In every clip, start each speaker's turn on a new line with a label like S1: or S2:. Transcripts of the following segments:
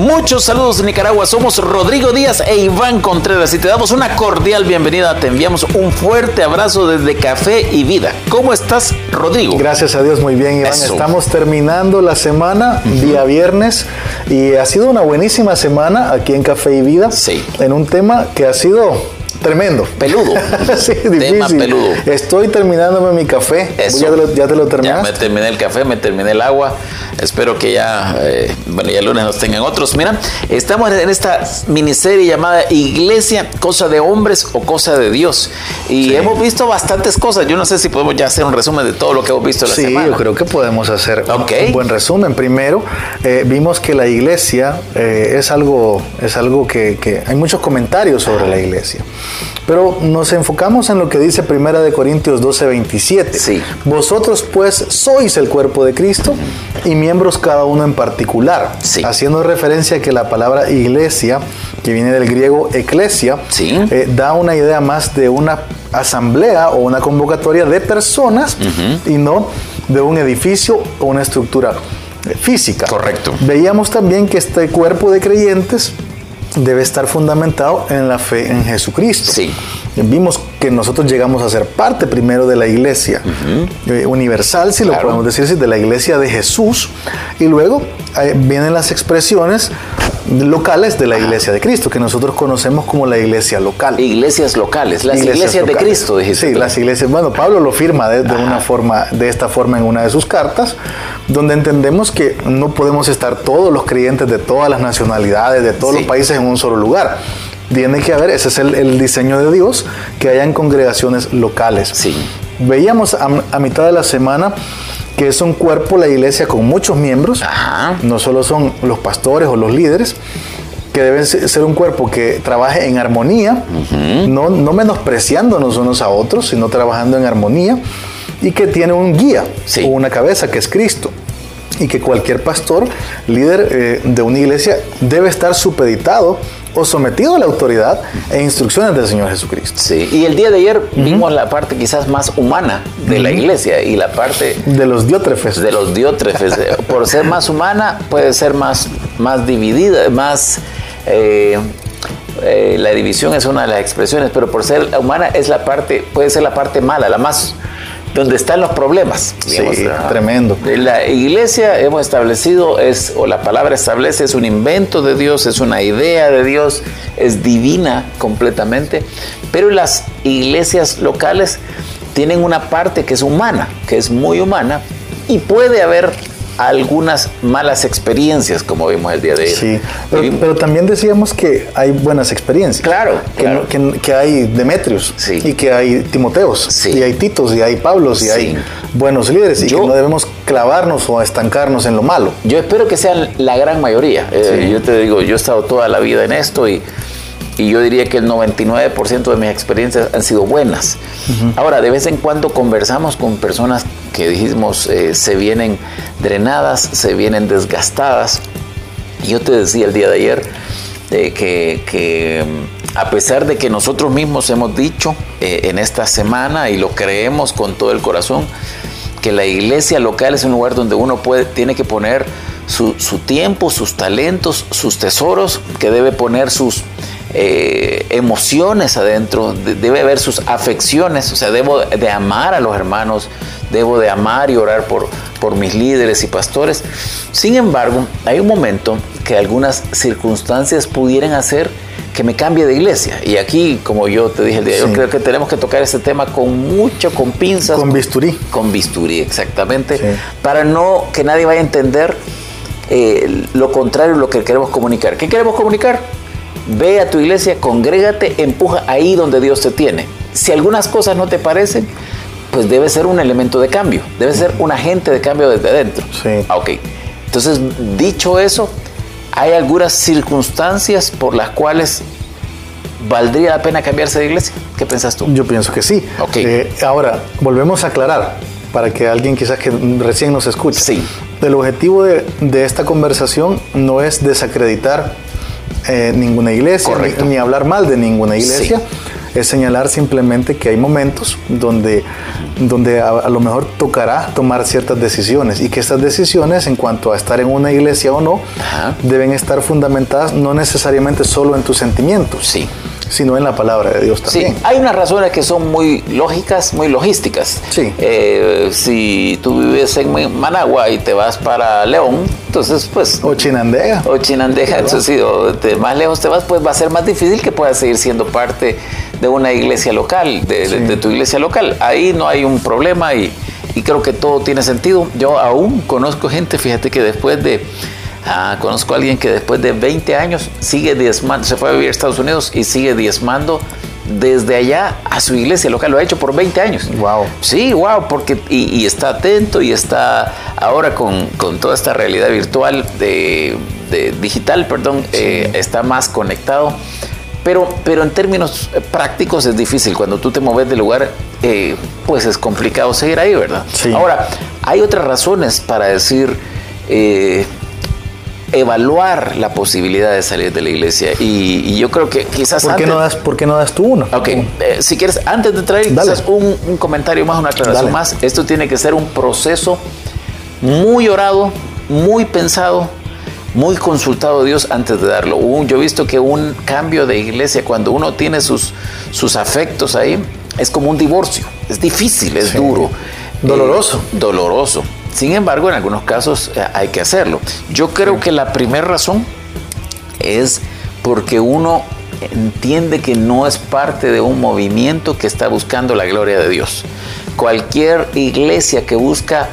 S1: Muchos saludos de Nicaragua, somos Rodrigo Díaz e Iván Contreras y te damos una cordial bienvenida, te enviamos un fuerte abrazo desde Café y Vida. ¿Cómo estás, Rodrigo?
S2: Gracias a Dios, muy bien, Iván.
S1: Eso.
S2: Estamos terminando la semana, día viernes, y ha sido una buenísima semana aquí en Café y Vida,
S1: Sí.
S2: en un tema que ha sido tremendo.
S1: Peludo.
S2: sí,
S1: Tema
S2: difícil.
S1: peludo.
S2: Estoy terminándome mi café.
S1: Eso.
S2: ¿Ya te lo, ya te lo
S1: Ya me terminé el café, me terminé el agua. Espero que ya, eh, bueno, ya el lunes nos tengan otros. Mira, estamos en esta miniserie llamada Iglesia, cosa de hombres o cosa de Dios. Y hemos visto bastantes cosas. Yo no sé si podemos ya hacer un resumen de todo lo que hemos visto la
S2: Sí,
S1: semana.
S2: yo creo que podemos hacer un- buen resumen. Primero, eh, vimos que la iglesia eh, es algo, es algo que, que hay muchos comentarios sobre la iglesia. Pero nos enfocamos en lo que dice Primera de Corintios 12, 27.
S1: Sí.
S2: Vosotros pues sois el cuerpo de Cristo y miembros cada uno en particular.
S1: Sí.
S2: Haciendo referencia a que la palabra iglesia, que viene del griego eclesia,
S1: Sí.
S2: eh, da una idea más de una asamblea o una convocatoria de personas y no de un edificio o una estructura física.
S1: Correcto.
S2: Veíamos también que este cuerpo de creyentes debe estar fundamentado en la fe en Jesucristo.
S1: Sí.
S2: Vimos que nosotros llegamos a ser parte primero de la iglesia eh, universal, si lo
S1: Claro.
S2: podemos decir de la iglesia de Jesús, y luego vienen las expresiones locales de la iglesia de Cristo, que nosotros conocemos como la iglesia local.
S1: Iglesias locales, las iglesias, de
S2: locales.
S1: Cristo, dijiste.
S2: Sí, las iglesias. Bueno, Pablo lo firma de, de una forma, de esta forma en una de sus cartas, donde entendemos que no podemos estar todos los creyentes de todas las nacionalidades, de todos
S1: Sí.
S2: los países en un solo lugar. Tiene que haber, ese es el, el diseño de Dios, que hayan congregaciones locales.
S1: Sí.
S2: Veíamos a, a mitad de la semana que es un cuerpo la iglesia con muchos miembros,
S1: Ajá.
S2: no solo son los pastores o los líderes, que deben se- ser un cuerpo que trabaje en armonía, no, no menospreciándonos unos a otros, sino trabajando en armonía, y que tiene un guía
S1: Sí.
S2: o una cabeza que es Cristo. Y que cualquier pastor, líder eh, de una iglesia, debe estar supeditado o sometido a la autoridad e instrucciones del Señor Jesucristo.
S1: Sí, y el día de ayer vimos la parte quizás más humana de la iglesia y la parte
S2: De los diótrefes.
S1: de los diótrefes. Por ser más humana, puede ser más, más dividida, más... eh, eh, la división es una de las expresiones, pero por ser humana es la parte, puede ser la parte mala, la más donde están los problemas.
S2: Sí,
S1: ¿no?
S2: tremendo.
S1: La iglesia hemos establecido es, o la palabra establece, es un invento de Dios, es una idea de Dios, es divina completamente, pero las iglesias locales tienen una parte que es humana, que es muy humana, y puede haber algunas malas experiencias, como vimos el día de hoy.
S2: Sí, pero, pero también decíamos que hay buenas experiencias.
S1: Claro,
S2: Que,
S1: claro.
S2: que- que hay Demetrios
S1: Sí.
S2: y que hay Timoteos
S1: Sí.
S2: y hay Titos y hay Pablos y
S1: Sí.
S2: hay buenos líderes y
S1: Yo-
S2: que no debemos clavarnos o estancarnos en lo malo.
S1: Yo espero que sean la gran mayoría. Eh, Yo te digo, yo he estado toda la vida en esto y, y yo diría que el 99% de mis experiencias han sido buenas. Ahora, de vez en cuando conversamos con personas que dijimos eh, se vienen drenadas, se vienen desgastadas. Yo te decía el día de ayer eh, que, que, mm, a pesar de que nosotros mismos hemos dicho eh, en esta semana y lo creemos con todo el corazón, que la iglesia local es un lugar donde uno puede, tiene que poner su, su tiempo, sus talentos, sus tesoros, que debe poner sus eh, emociones adentro, de- debe haber sus afecciones, o sea, debo de amar a los hermanos, debo de amar y orar por, por mis líderes y pastores. Sin embargo, hay un momento que algunas circunstancias pudieran hacer que me cambie de iglesia. Y aquí, como yo te dije el día creo que tenemos que tocar este tema con mucho, con pinzas.
S2: Con bisturí.
S1: Con bisturí, exactamente.
S2: Sí.
S1: Para no que nadie vaya a entender eh, lo contrario de lo que queremos comunicar. ¿Qué queremos comunicar? Ve a tu iglesia, congrégate, empuja ahí donde Dios te tiene. Si algunas cosas no te parecen, pues debe ser un elemento de cambio, debe ser un agente de cambio desde adentro.
S2: Sí.
S1: Ah, Ok. Entonces, dicho eso, hay algunas circunstancias por las cuales valdría la pena cambiarse de iglesia. ¿Qué piensas tú?
S2: Yo pienso que sí.
S1: Ok.
S2: Eh, ahora, volvemos a aclarar. para que alguien quizás que recién nos escuche.
S1: Sí.
S2: El objetivo de, de esta conversación no es desacreditar eh, ninguna iglesia, ni, ni, hablar mal de ninguna iglesia. Sí es señalar simplemente que hay momentos donde, donde a, lo mejor tocará tomar ciertas decisiones y que estas decisiones en cuanto a estar en una iglesia o no deben estar fundamentadas no necesariamente solo en tus sentimientos.
S1: Sí
S2: sino en la palabra de Dios también.
S1: Sí, hay unas razones que son muy lógicas, muy logísticas.
S2: Sí.
S1: Eh, si tú vives en Managua y te vas para León, entonces pues...
S2: O Chinandega.
S1: O Chinandega, entonces si de más lejos te vas, pues va a ser más difícil que puedas seguir siendo parte de una iglesia local, de, tu iglesia local. Ahí no hay un problema y, creo que todo tiene sentido. Yo aún conozco gente, fíjate que después de... Ah, conozco a alguien que después de 20 años sigue diezmando, se fue a vivir a Estados Unidos y sigue diezmando desde allá a su iglesia local. Lo ha hecho por 20 años.
S2: Wow.
S1: Sí, wow, porque y, está atento y está ahora con, toda esta realidad virtual de, digital, perdón, eh, está más conectado. Pero, pero en términos eh, prácticos es difícil. Cuando tú te mueves de lugar, eh, pues es complicado seguir ahí, ¿verdad? Ahora, hay otras razones para decir, eh, evaluar la posibilidad de salir de la iglesia. Y, yo creo que quizás...
S2: ¿Por qué, no, das, ¿por qué no das tú uno?
S1: Ok, si quieres, antes de traer quizás un, un, comentario más, una aclaración más, esto tiene que ser un proceso muy orado, muy pensado, muy consultado Dios antes de darlo. yo he visto que un cambio de iglesia, cuando uno tiene sus, sus afectos ahí, es como un divorcio. Es difícil, es duro.
S2: Doloroso.
S1: Eh, doloroso. Sin embargo, en algunos casos eh, hay que hacerlo. Yo creo que la primera razón es porque uno entiende que no es parte de un movimiento que está buscando la gloria de Dios. Cualquier iglesia que busca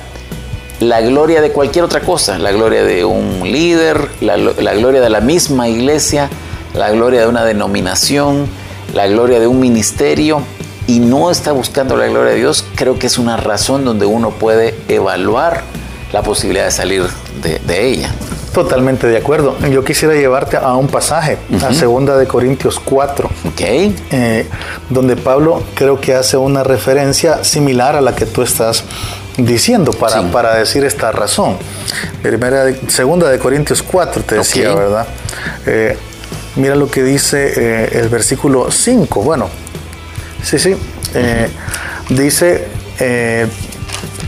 S1: la gloria de cualquier otra cosa, la gloria de un líder, la, gloria de la misma iglesia, la gloria de una denominación, la gloria de un ministerio, y no está buscando la gloria de Dios, creo que es una razón donde uno puede evaluar la posibilidad de salir de, ella.
S2: Totalmente de acuerdo. Yo quisiera llevarte a un pasaje, a segunda de Corintios 4,
S1: okay.
S2: Eh, donde Pablo creo que hace una referencia similar a la que tú estás diciendo para, para decir esta razón. Primera segunda de Corintios 4 te decía, ¿verdad? Eh, mira lo que dice eh, el versículo 5. Bueno, sí, sí. Eh, dice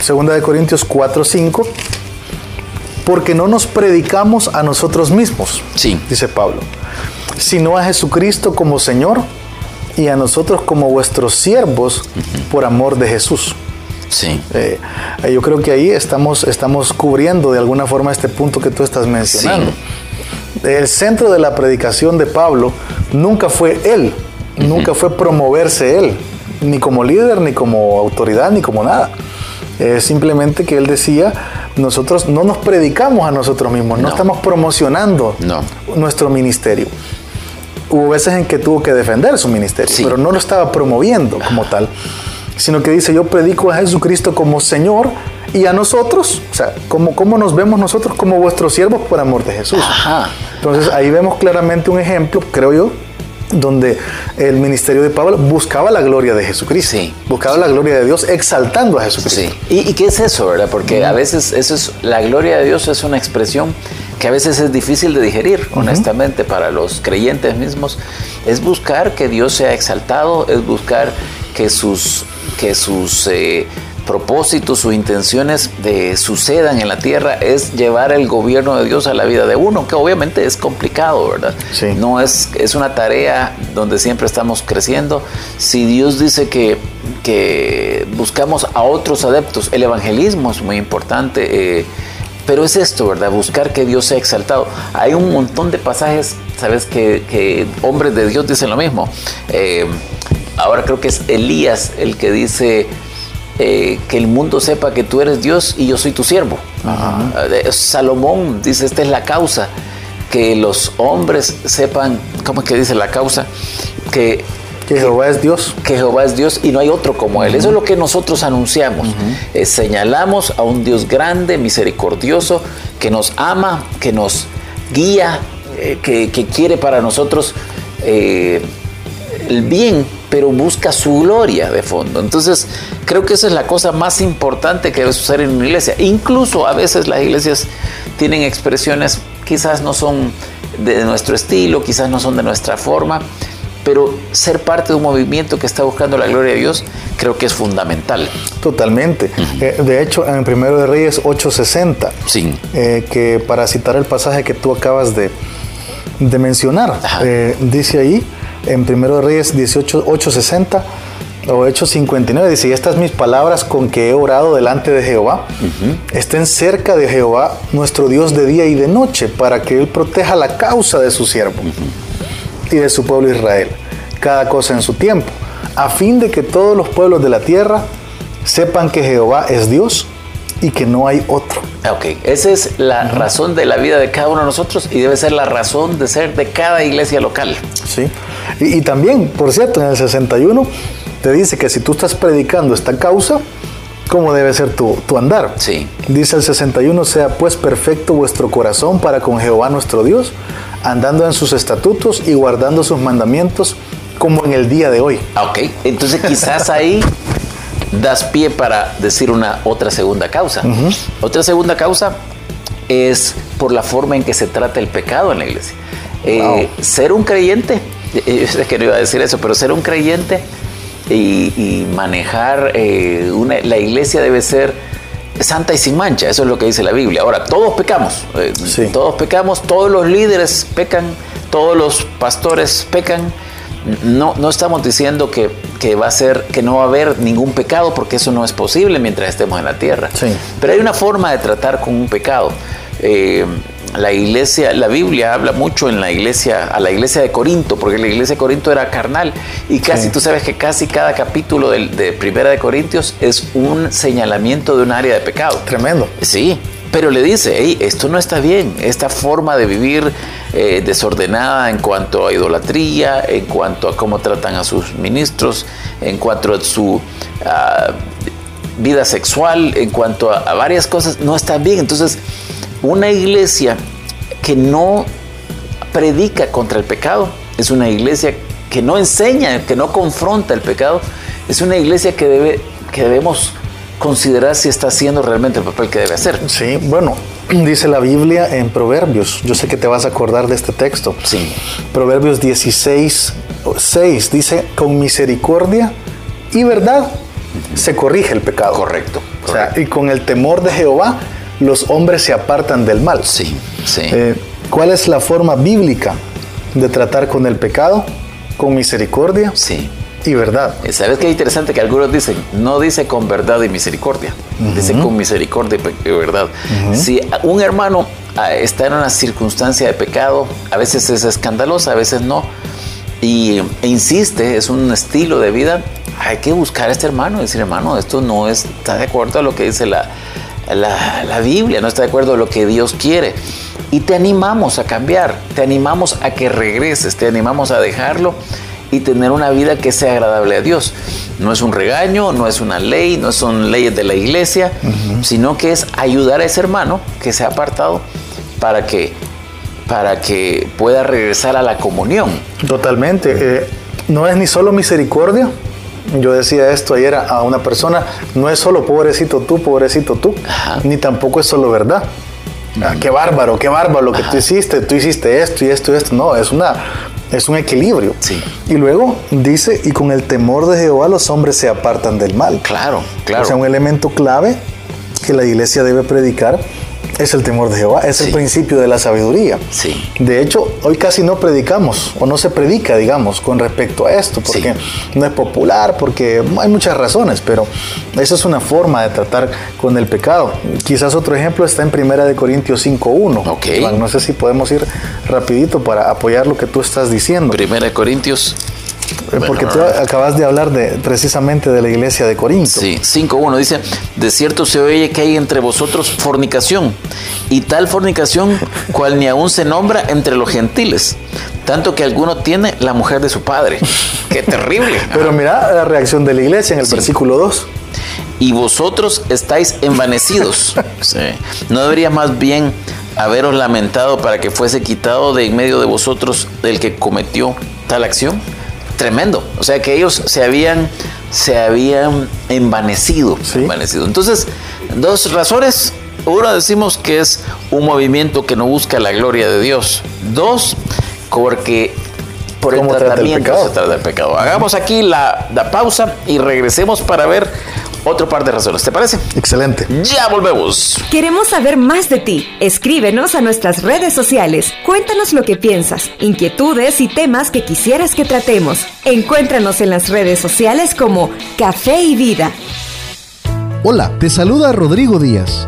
S2: segunda de Corintios 4, 5. Porque no nos predicamos a nosotros mismos,
S1: sí.
S2: dice Pablo, sino a Jesucristo como Señor y a nosotros como vuestros siervos por amor de Jesús.
S1: Sí.
S2: Eh, yo creo que ahí estamos, estamos cubriendo de alguna forma este punto que tú estás mencionando. El centro de la predicación de Pablo nunca fue él, nunca fue promoverse él, ni como líder, ni como autoridad, ni como nada. Es simplemente que él decía, nosotros no nos predicamos a nosotros mismos, no, estamos promocionando nuestro ministerio. Hubo veces en que tuvo que defender su ministerio, pero no lo estaba promoviendo como tal sino que dice, yo predico a Jesucristo como Señor y a nosotros, o sea, ¿cómo, cómo nos vemos nosotros como vuestros siervos por amor de Jesús? Entonces ahí vemos claramente un ejemplo, creo yo, donde el ministerio de Pablo buscaba la gloria de Jesucristo, buscaba la gloria de Dios exaltando a Jesucristo.
S1: Sí. ¿Y, qué es eso, verdad? Porque a veces eso es, la gloria de Dios es una expresión que a veces es difícil de digerir, honestamente, para los creyentes mismos. Es buscar que Dios sea exaltado, es buscar que sus que sus eh, propósitos, sus intenciones de, sucedan en la tierra es llevar el gobierno de Dios a la vida de uno, que obviamente es complicado, ¿verdad? No es, es una tarea donde siempre estamos creciendo. Si Dios dice que, que buscamos a otros adeptos, el evangelismo es muy importante. Eh, pero es esto, ¿verdad? Buscar que Dios sea exaltado. Hay un montón de pasajes, ¿sabes? Que, hombres de Dios dicen lo mismo. Eh, ahora creo que es Elías el que dice eh, que el mundo sepa que tú eres Dios y yo soy tu siervo. Eh, Salomón dice, esta es la causa, que los hombres sepan, ¿cómo es que dice la causa?
S2: Que que Jehová es Dios.
S1: Que Jehová es Dios y no hay otro como Él. Eso es lo que nosotros anunciamos. Eh, señalamos a un Dios grande, misericordioso, que nos ama, que nos guía, que, quiere para nosotros el bien pero busca su gloria de fondo. Entonces, creo que esa es la cosa más importante que debe suceder en una iglesia. Incluso a veces las iglesias tienen expresiones, quizás no son de nuestro estilo, quizás no son de nuestra forma, pero ser parte de un movimiento que está buscando la gloria de Dios creo que es fundamental.
S2: Totalmente. Eh, de hecho, en Primero de Reyes 8:60,
S1: sí.
S2: Eh, que para citar el pasaje que tú acabas de, de mencionar, eh, dice ahí, en Primero de Reyes 18, 8:60 o Hechos 59, dice, y estas mis palabras con que he orado delante de Jehová, estén cerca de Jehová, nuestro Dios de día y de noche, para que Él proteja la causa de su siervo y de su pueblo Israel, cada cosa en su tiempo, a fin de que todos los pueblos de la tierra sepan que Jehová es Dios y que no hay otro.
S1: Ok, esa es la razón de la vida de cada uno de nosotros y debe ser la razón de ser de cada iglesia local.
S2: Sí, y, también, por cierto, en el 61 te dice que si tú estás predicando esta causa, ¿cómo debe ser tu, tu andar?
S1: Sí.
S2: Dice el 61, sea pues perfecto vuestro corazón para con Jehová nuestro Dios, andando en sus estatutos y guardando sus mandamientos como en el día de hoy.
S1: Ah, ok, entonces quizás ahí das pie para decir una otra segunda causa. Otra segunda causa es por la forma en que se trata el pecado en la iglesia. Eh, ser un creyente, yo sé que no iba a decir eso, pero ser un creyente y, manejar eh, una, la iglesia debe ser santa y sin mancha, eso es lo que dice la Biblia. Ahora, todos pecamos, eh, todos pecamos, todos los líderes pecan, todos los pastores pecan. No, no estamos diciendo que, va a ser, que no va a haber ningún pecado, porque eso no es posible mientras estemos en la tierra. Pero hay una forma de tratar con un pecado. Eh, la iglesia, la Biblia habla mucho en la iglesia, a la iglesia de Corinto, porque la iglesia de Corinto era carnal y casi tú sabes que casi cada capítulo de, Primera de Corintios es un señalamiento de un área de pecado.
S2: Tremendo.
S1: Sí, pero le dice, hey, esto no está bien, esta forma de vivir eh, desordenada en cuanto a idolatría, en cuanto a cómo tratan a sus ministros, en cuanto a su ah, vida sexual, en cuanto a varias cosas, no está bien. Entonces, una iglesia que no predica contra el pecado, es una iglesia que no enseña, que no confronta el pecado, es una iglesia que, debe, que debemos considerar si está haciendo realmente el papel que debe hacer.
S2: Sí, bueno, dice la Biblia en Proverbios, yo sé que te vas a acordar de este texto.
S1: Sí.
S2: Proverbios 16, 6 dice, con misericordia y verdad se corrige el pecado.
S1: Correcto.
S2: O sea, y con el temor de Jehová los hombres se apartan del mal.
S1: Sí, sí.
S2: Eh, ¿Cuál es la forma bíblica de tratar con el pecado? Con misericordia
S1: sí.
S2: y verdad.
S1: ¿Sabes qué interesante? Que algunos dicen, no dice con verdad y misericordia, dice con misericordia y verdad. Si un hermano ah, está en una circunstancia de pecado, a veces es escandalosa, a veces no, y e insiste, es un estilo de vida, hay que buscar a este hermano y decir, hermano, esto no está de acuerdo a lo que dice la, la, Biblia, no está de acuerdo con lo que Dios quiere. Y te animamos a cambiar, te animamos a que regreses, te animamos a dejarlo y tener una vida que sea agradable a Dios. No es un regaño, no es una ley, no son leyes de la iglesia, sino que es ayudar a ese hermano que se ha apartado para que, para que pueda regresar a la comunión.
S2: Totalmente. Eh, no es ni solo misericordia, yo decía esto ayer a una persona, no es solo pobrecito tú, pobrecito tú, ni tampoco es solo verdad. Ah, qué bárbaro, qué bárbaro lo que tú hiciste, tú hiciste esto y esto y esto. No, es una es un equilibrio.
S1: Sí.
S2: Y luego dice, y con el temor de Jehová los hombres se apartan del mal.
S1: Claro, claro.
S2: O sea, un elemento clave que la iglesia debe predicar es el temor de Jehová, es el principio de la sabiduría.
S1: Sí.
S2: De hecho, hoy casi no predicamos o no se predica, digamos, con respecto a esto, porque no es popular, porque hay muchas razones, pero esa es una forma de tratar con el pecado. Quizás otro ejemplo está en Primera de Corintios 5.1.
S1: Okay.
S2: No sé si podemos ir rapidito para apoyar lo que tú estás diciendo.
S1: Primera de Corintios
S2: porque tú acabas de hablar de, precisamente de la iglesia de Corinto.
S1: Sí, 5.1 dice, de cierto se oye que hay entre vosotros fornicación, y tal fornicación cual ni aún se nombra entre los gentiles, tanto que alguno tiene la mujer de su padre. Qué terrible.
S2: Pero mira la reacción de la iglesia en el versículo 2.
S1: Y vosotros estáis envanecidos. ¿No debería más bien haberos lamentado para que fuese quitado de en medio de vosotros el que cometió tal acción? Tremendo. O sea que ellos se habían, se habían envanecido, envanecido. Entonces, dos razones. Uno decimos que es un movimiento que no busca la gloria de Dios. Dos, porque por el tratamiento se trata del pecado. Hagamos aquí la, la pausa y regresemos para ver otro par de razones. ¿Te parece?
S2: Excelente.
S1: Ya volvemos.
S3: Queremos saber más de ti. Escríbenos a nuestras redes sociales. Cuéntanos lo que piensas, inquietudes y temas que quisieras que tratemos. Encuéntranos en las redes sociales como Café y Vida.
S4: Hola, te saluda Rodrigo Díaz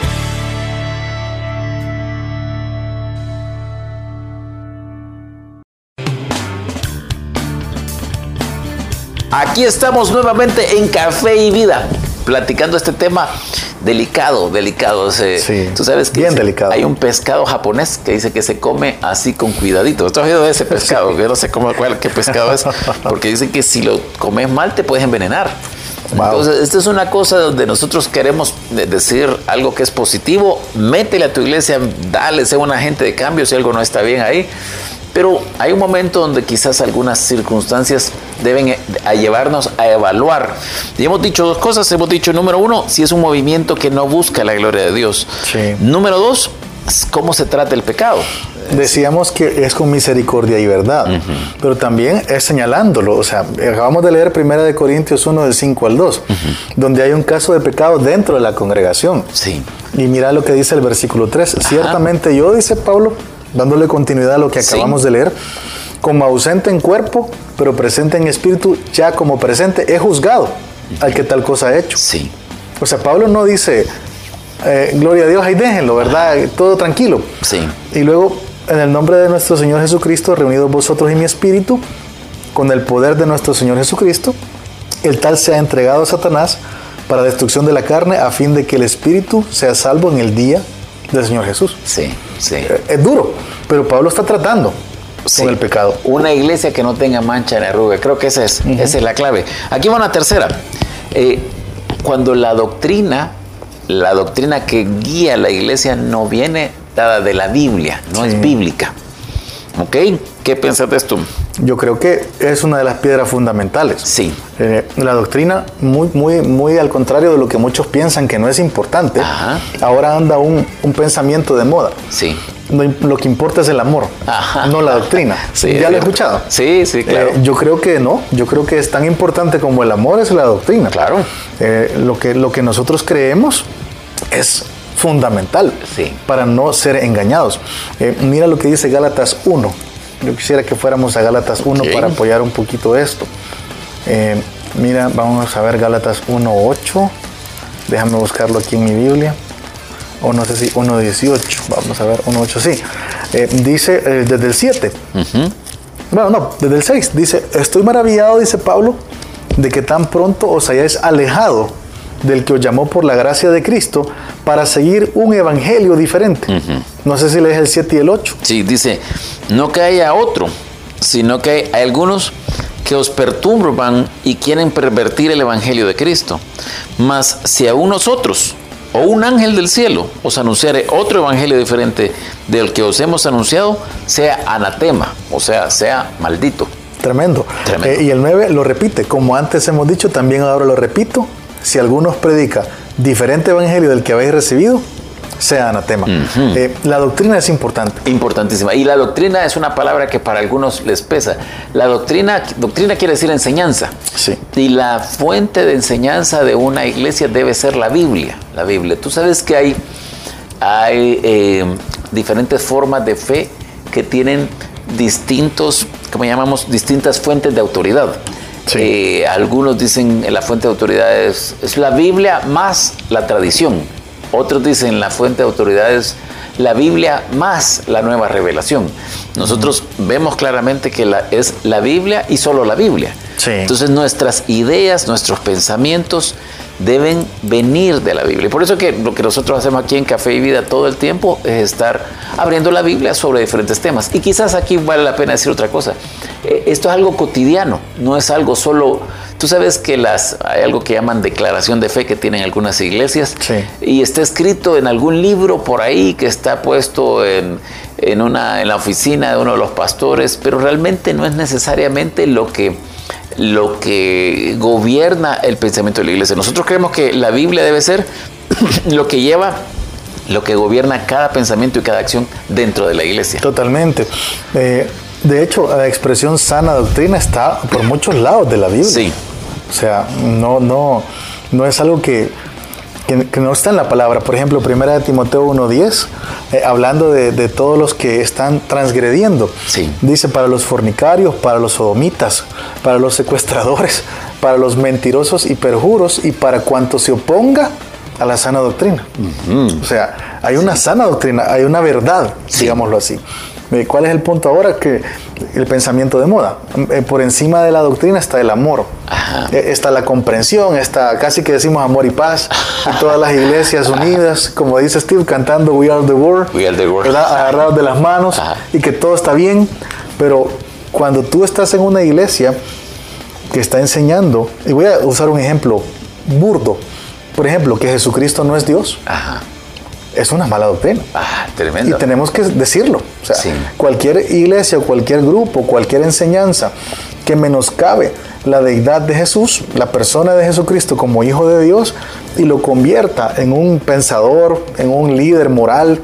S1: Aquí estamos nuevamente en Café y Vida, platicando este tema delicado, delicado. sí, tú sabes que
S2: bien delicado.
S1: hay un pescado japonés que dice que se come así con cuidadito. ¿Tú has oído de ese pescado? Yo no sé cómo, cuál, qué pescado es, porque dice que si lo comes mal te puedes envenenar. Entonces, esta es una cosa donde nosotros queremos decir algo que es positivo, métele a tu iglesia, dale, sea un agente de cambio si algo no está bien ahí. Pero hay un momento donde quizás algunas circunstancias deben eh, llevarnos a evaluar. Y hemos dicho dos cosas. Hemos dicho, número uno, si es un movimiento que no busca la gloria de Dios. Número dos, cómo se trata el pecado.
S2: Decíamos que es con misericordia y verdad, pero también es señalándolo. O sea, acabamos de leer 1 de Corintios 1 del 5 al 2, donde hay un caso de pecado dentro de la congregación.
S1: Sí.
S2: Y mira lo que dice el versículo 3. Ciertamente yo, dice Pablo, dándole continuidad a lo que acabamos de leer, como ausente en cuerpo, pero presente en espíritu, ya como presente, he juzgado al que tal cosa ha hecho.
S1: Sí.
S2: O sea, Pablo no dice, eh, gloria a Dios, ahí déjenlo, ¿verdad? Todo tranquilo.
S1: Sí.
S2: Y luego, en el nombre de nuestro Señor Jesucristo, reunidos vosotros y mi espíritu, con el poder de nuestro Señor Jesucristo, el tal se ha entregado a Satanás para destrucción de la carne, a fin de que el espíritu sea salvo en el día del Señor Jesús.
S1: Sí, sí.
S2: Eh, es duro, pero Pablo está tratando con el pecado.
S1: Una iglesia que no tenga mancha ni arruga, creo que esa es, esa es la clave. Aquí va una tercera. Eh, cuando la doctrina, la doctrina que guía a la iglesia no viene dada de la Biblia, no es bíblica. ¿Ok? ¿Qué piensas de esto?
S2: Yo creo que es una de las piedras fundamentales.
S1: Sí.
S2: Eh, la doctrina, muy, muy, muy al contrario de lo que muchos piensan que no es importante, ahora anda un, pensamiento de moda.
S1: Sí.
S2: lo que importa es el amor, no la doctrina.
S1: Sí,
S2: ¿Ya lo he escuchado?
S1: Sí, sí, claro.
S2: Eh, yo creo que no. Yo creo que es tan importante como el amor es la doctrina.
S1: Claro.
S2: Eh, lo, que, lo que nosotros creemos es fundamental
S1: sí.
S2: para no ser engañados. mira lo que dice Gálatas 1, yo quisiera que fuéramos a Gálatas 1 para apoyar un poquito esto. Eh, mira, vamos a ver Gálatas 1.8. Déjame buscarlo aquí en mi Biblia. O no sé si 1.18. Vamos a ver, 1.8, sí. Eh, dice eh, desde el 7. Bueno, no, desde el 6. Dice, estoy maravillado, dice Pablo, de que tan pronto os hayáis alejado del que os llamó por la gracia de Cristo para seguir un evangelio diferente. No sé si lees el 7 y el 8.
S1: Sí, dice, no que haya otro, sino que hay algunos que os perturban y quieren pervertir el evangelio de Cristo. Mas si a nosotros o un ángel del cielo os anunciare otro evangelio diferente del que os hemos anunciado, sea anatema, o sea, sea maldito.
S2: Tremendo. Eh, y el 9 lo repite, como antes hemos dicho, también ahora lo repito, si algunos predica diferente evangelio del que habéis recibido, sea anatema. Eh, la doctrina es importante.
S1: Importantísima. Y la doctrina es una palabra que para algunos les pesa. La doctrina, doctrina quiere decir enseñanza.
S2: Sí.
S1: Y la fuente de enseñanza de una iglesia debe ser la Biblia. La Biblia. Tú sabes que hay, hay eh, diferentes formas de fe que tienen distintos, como llamamos, distintas fuentes de autoridad. Eh, algunos dicen que la fuente de autoridad es, la Biblia más la tradición. Otros dicen la fuente de autoridad es la Biblia más la nueva revelación. Nosotros vemos claramente que la, es la Biblia y solo la Biblia. Entonces nuestras ideas, nuestros pensamientos deben venir de la Biblia. Por eso que lo que nosotros hacemos aquí en Café y Vida todo el tiempo es estar abriendo la Biblia sobre diferentes temas. Y quizás aquí vale la pena decir otra cosa. Eh, esto es algo cotidiano, no es algo solo... Tú sabes que las, hay algo que llaman declaración de fe que tienen algunas iglesias y está escrito en algún libro por ahí que está puesto en, en, una, en la oficina de uno de los pastores, pero realmente no es necesariamente lo que lo que gobierna el pensamiento de la iglesia. Nosotros creemos que la Biblia debe ser lo que lleva lo que gobierna cada pensamiento y cada acción dentro de la iglesia.
S2: Totalmente. Eh, de hecho, la expresión sana doctrina está por muchos lados de la Biblia.
S1: Sí.
S2: O sea, no, no, no es algo que, que, no está en la palabra. Por ejemplo, primera de Timoteo 1.10, eh, hablando de, todos los que están transgrediendo.
S1: Sí.
S2: Dice para los fornicarios, para los sodomitas, para los secuestradores, para los mentirosos y perjuros y para cuanto se oponga a la sana doctrina. O sea, hay una sana doctrina, hay una verdad, digámoslo así. Eh, ¿Cuál es el punto ahora? Que el pensamiento de moda. Eh, por encima de la doctrina está el amor. Eh, está la comprensión, está casi que decimos amor y paz. y todas las iglesias unidas, como dice Steve, cantando We Are the World.
S1: We Are the World.
S2: Agarrados de las manos y que todo está bien. Pero cuando tú estás en una iglesia que está enseñando, y voy a usar un ejemplo burdo, por ejemplo, que Jesucristo no es Dios.
S1: Ajá
S2: es una mala doctrina.
S1: Ah, tremendo.
S2: Y tenemos que decirlo. O sea, cualquier iglesia, cualquier grupo, cualquier enseñanza que menoscabe la deidad de Jesús, la persona de Jesucristo como Hijo de Dios, y lo convierta en un pensador, en un líder moral,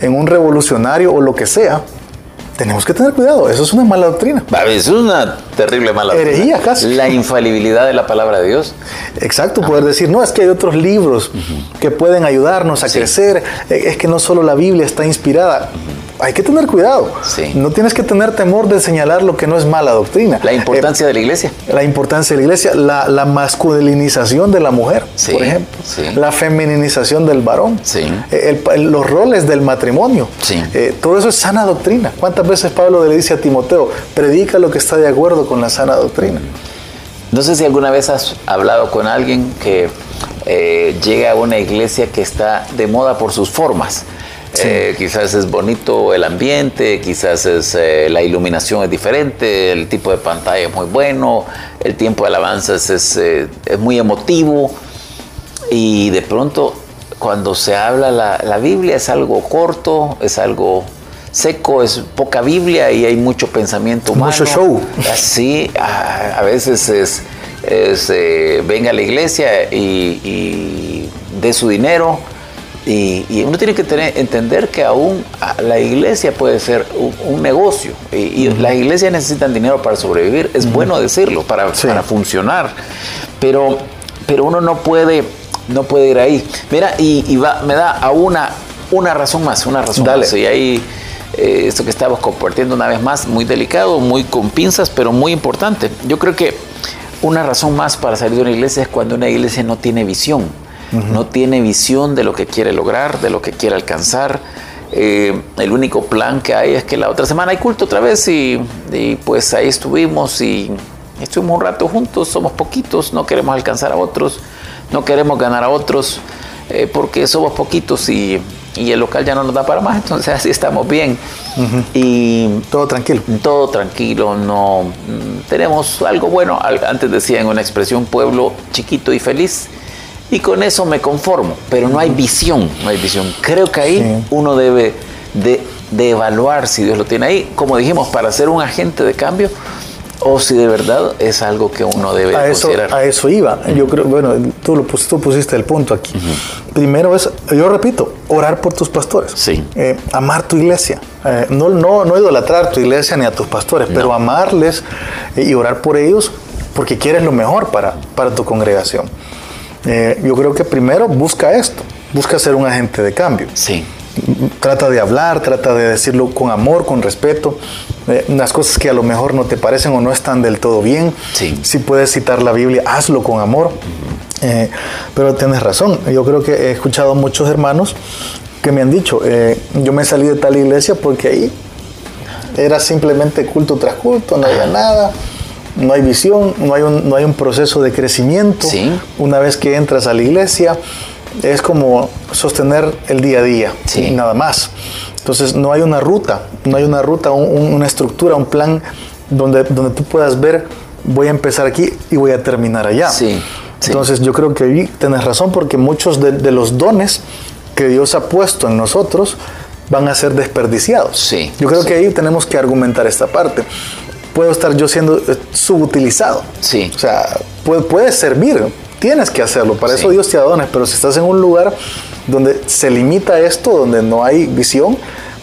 S2: en un revolucionario o lo que sea, tenemos que tener cuidado, eso es una mala doctrina.
S1: Es una terrible mala
S2: doctrina. Herejía casi.
S1: La infalibilidad de la palabra de Dios.
S2: Exacto, poder decir, no, es que hay otros libros que pueden ayudarnos a crecer, eh, es que no solo la Biblia está inspirada hay que tener cuidado. No tienes que tener temor de señalar lo que no es mala doctrina.
S1: La importancia de la iglesia.
S2: La importancia de la iglesia, la, masculinización de la mujer, por ejemplo. La femininización del varón. Eh, los roles del matrimonio. Eh, todo eso es sana doctrina. ¿Cuántas veces Pablo le dice a Timoteo, predica lo que está de acuerdo con la sana doctrina?
S1: No sé si alguna vez has hablado con alguien que eh, llega a una iglesia que está de moda por sus formas. Eh, quizás es bonito el ambiente, quizás es, eh, la iluminación es diferente, el tipo de pantalla es muy bueno, el tiempo de alabanza es, eh, es muy emotivo y de pronto cuando se habla la, Biblia es algo corto, es algo seco, es poca Biblia y hay mucho pensamiento humano.
S2: Mucho show.
S1: Así, a, veces es, venga a la iglesia y, y dé su dinero y, uno tiene que tener, entender que aún la iglesia puede ser un, negocio y, las iglesias necesitan dinero para sobrevivir, es bueno decirlo, para, para funcionar, pero, pero uno no puede, no puede ir ahí. Mira, y, va, me da a una, una razón más, una razón
S2: Dale.
S1: más. Y ahí, eh, esto que estamos compartiendo una vez más, muy delicado, muy con pinzas, pero muy importante. Yo creo que una razón más para salir de una iglesia es cuando una iglesia no tiene visión no tiene visión de lo que quiere lograr, de lo que quiere alcanzar. Eh, el único plan que hay es que la otra semana hay culto otra vez y, pues ahí estuvimos y estuvimos un rato juntos, somos poquitos, no queremos alcanzar a otros, no queremos ganar a otros eh, porque somos poquitos y, el local ya no nos da para más, entonces así estamos bien. Y
S2: todo tranquilo.
S1: Todo tranquilo, no mm, tenemos algo bueno, antes decía en una expresión pueblo chiquito y feliz y con eso me conformo, pero no hay visión, no hay visión. Creo que ahí uno debe de, evaluar si Dios lo tiene ahí, como dijimos, para ser un agente de cambio o si de verdad es algo que uno debe
S2: a eso,
S1: considerar.
S2: A eso iba. Yo creo, bueno, tú, lo pusiste, tú pusiste el punto aquí. Primero es, yo repito, orar por tus pastores.
S1: Sí.
S2: Eh, amar tu iglesia. Eh, no, no, no idolatrar tu iglesia ni a tus pastores, pero amarles y orar por ellos porque quieres lo mejor para, para tu congregación. Eh, yo creo que primero busca esto, busca ser un agente de cambio.
S1: Sí.
S2: Trata de hablar, trata de decirlo con amor, con respeto, eh, las cosas que a lo mejor no te parecen o no están del todo bien.
S1: Sí.
S2: Si puedes citar la Biblia, hazlo con amor. Eh, pero tienes razón, yo creo que he escuchado a muchos hermanos que me han dicho, eh, yo me salí de tal iglesia porque ahí era simplemente culto tras culto, no había nada, no hay visión, no hay un, no hay un proceso de crecimiento.
S1: Sí.
S2: Una vez que entras a la iglesia, es como sostener el día a día,
S1: Sí.
S2: y nada más. Entonces no hay una ruta, no hay una ruta, un- un- una estructura, un plan donde, donde tú puedas ver, voy a empezar aquí y voy a terminar allá.
S1: Sí.
S2: Entonces yo creo que ahí tienes razón porque muchos de, de los dones que Dios ha puesto en nosotros van a ser desperdiciados.
S1: Sí,
S2: Yo creo
S1: sí.
S2: que ahí tenemos que argumentar esta parte. Puedo estar yo siendo eh, subutilizado.
S1: Sí.
S2: O sea, puede, puede servir, tienes que hacerlo, para
S1: Sí.
S2: eso Dios te adona, pero si estás en un lugar donde se limita esto, donde no hay visión,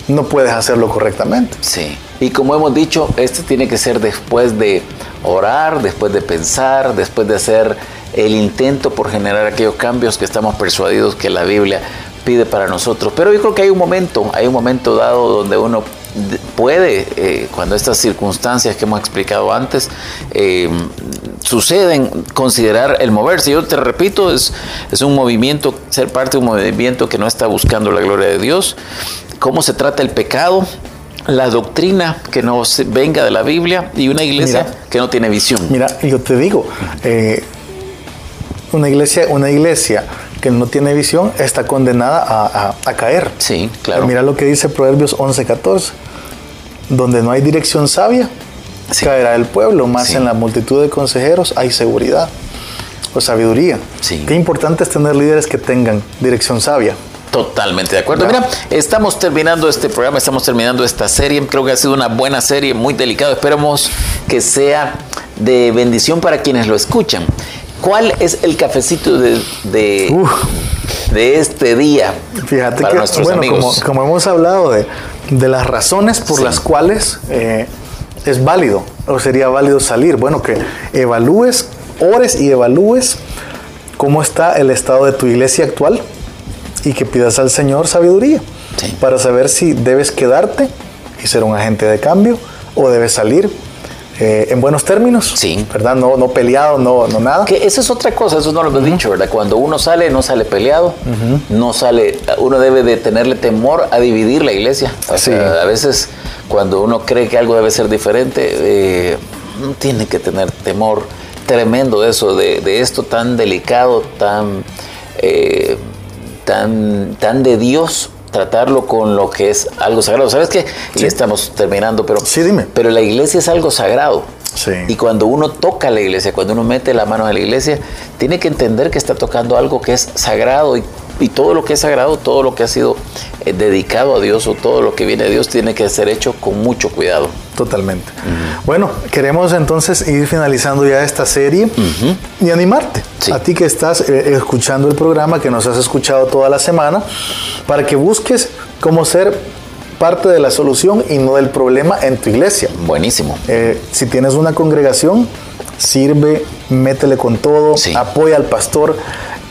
S2: no puedes hacerlo correctamente.
S1: Sí. Y como hemos dicho, esto tiene que ser después de orar, después de pensar, después de hacer el intento por generar aquellos cambios que estamos persuadidos que la Biblia pide para nosotros. Pero yo creo que hay un momento, hay un momento dado donde uno puede, eh, cuando estas circunstancias que hemos explicado antes eh, suceden, considerar el moverse. Yo te repito, es, es un movimiento, ser parte de un movimiento que no está buscando la gloria de Dios. ¿Cómo se trata el pecado? La doctrina que no se- venga de la Biblia y una iglesia
S2: Mira.
S1: que no tiene visión.
S2: Mira, yo te digo, eh, una iglesia, una iglesia que no tiene visión está condenada a, a- a caer.
S1: Sí, claro.
S2: Mira lo que dice Proverbios 11:14. Donde no hay dirección sabia,
S1: Sí.
S2: caerá el pueblo, más
S1: Sí.
S2: en la multitud de consejeros hay seguridad o sabiduría.
S1: Sí.
S2: Qué importante es tener líderes que tengan dirección sabia.
S1: Totalmente de acuerdo. Mira, estamos terminando este programa, estamos terminando esta serie. Creo que ha sido una buena serie, muy delicada. Esperamos que sea de bendición para quienes lo escuchan. ¿Cuál es el cafecito de, de, este día
S2: Fíjate
S1: para
S2: que,
S1: nuestros
S2: bueno, como hemos hablado de, de las razones por
S1: Sí.
S2: las cuales eh, es válido o sería válido salir, bueno, que evalúes, ores y evalúes cómo está el estado de tu iglesia actual y que pidas al Señor sabiduría
S1: Sí.
S2: para saber si debes quedarte y ser un agente de cambio o debes salir eh, en buenos términos,
S1: Sí.
S2: ¿verdad? No, no peleado, no, no nada.
S1: Que eso es otra cosa, eso no lo hemos dicho, ¿verdad? Cuando uno sale, no sale peleado, no sale, uno debe de tenerle temor a dividir la iglesia. O
S2: Sí.
S1: sea, a veces cuando uno cree que algo debe ser diferente, eh, tiene que tener temor tremendo eso, de, de esto tan delicado, tan, eh, tan, tan de Dios, tratarlo con lo que es algo sagrado. ¿Sabes qué? Y estamos terminando, pero,
S2: Sí, dime.
S1: pero la iglesia es algo sagrado.
S2: Sí.
S1: Y cuando uno toca la iglesia, cuando uno mete la mano en la iglesia, tiene que entender que está tocando algo que es sagrado y, y todo lo que es sagrado, todo lo que ha sido eh, dedicado a Dios o todo lo que viene de Dios tiene que ser hecho con mucho cuidado.
S2: Totalmente. Bueno, queremos entonces ir finalizando ya esta serie y animarte
S1: Sí.
S2: a ti que estás eh, escuchando el programa, que nos has escuchado toda la semana, para que busques cómo ser parte de la solución y no del problema en tu iglesia.
S1: Buenísimo.
S2: Eh, si tienes una congregación, sirve, métele con todo,
S1: Sí.
S2: apoya al pastor.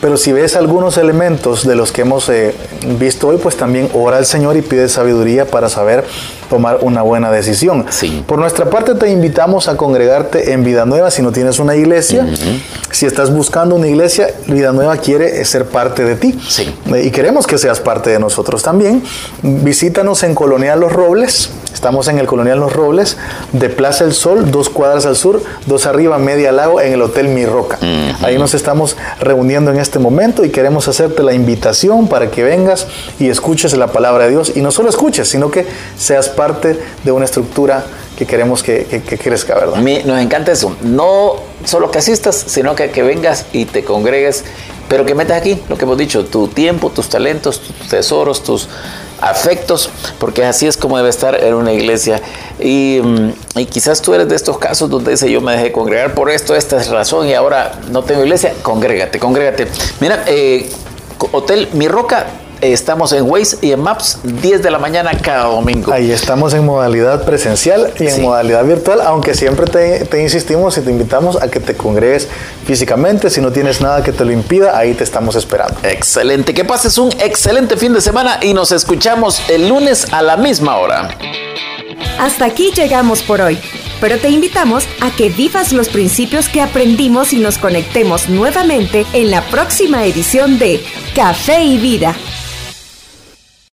S2: Pero si ves algunos elementos de los que hemos eh, visto hoy, pues también ora al Señor y pide sabiduría para saber tomar una buena decisión.
S1: Sí.
S2: Por nuestra parte te invitamos a congregarte en Vida Nueva si no tienes una iglesia. Si estás buscando una iglesia, Vida Nueva quiere ser parte de ti.
S1: Sí.
S2: Eh, Y queremos que seas parte de nosotros también. Visítanos en Colonial Los Robles. Estamos en el Colonial Los Robles, de Plaza El Sol, dos cuadras al sur, dos arriba, media lago, en el Hotel Mi Roca. Ahí nos estamos reuniendo en este momento y queremos hacerte la invitación para que vengas y escuches la palabra de Dios. Y no solo escuches, sino que seas parte de una estructura que queremos que, que- crezca, ¿verdad?
S1: Me- nos encanta eso. No solo que asistas, sino que, vengas y te congregues, pero que metas aquí lo que hemos dicho, tu tiempo, tus talentos, tus tesoros, tus afectos, porque así es como debe estar en una iglesia. Y, mm, y quizás tú eres de estos casos donde dice yo me dejé congregar por esto, esta es razón y ahora no tengo iglesia. Congrégate, congrégate. Mira, eh, Hotel Mi Roca, estamos en Waze y en Maps, 10 de la mañana cada domingo.
S2: Ahí estamos en modalidad presencial y en
S1: Sí.
S2: modalidad virtual, aunque siempre te, te insistimos y te invitamos a que te congregues físicamente. Si no tienes nada que te lo impida, ahí te estamos esperando.
S1: Excelente, que pases un excelente fin de semana y nos escuchamos el lunes a la misma hora.
S3: Hasta aquí llegamos por hoy, pero te invitamos a que vivas los principios que aprendimos y nos conectemos nuevamente en la próxima edición de Café y Vida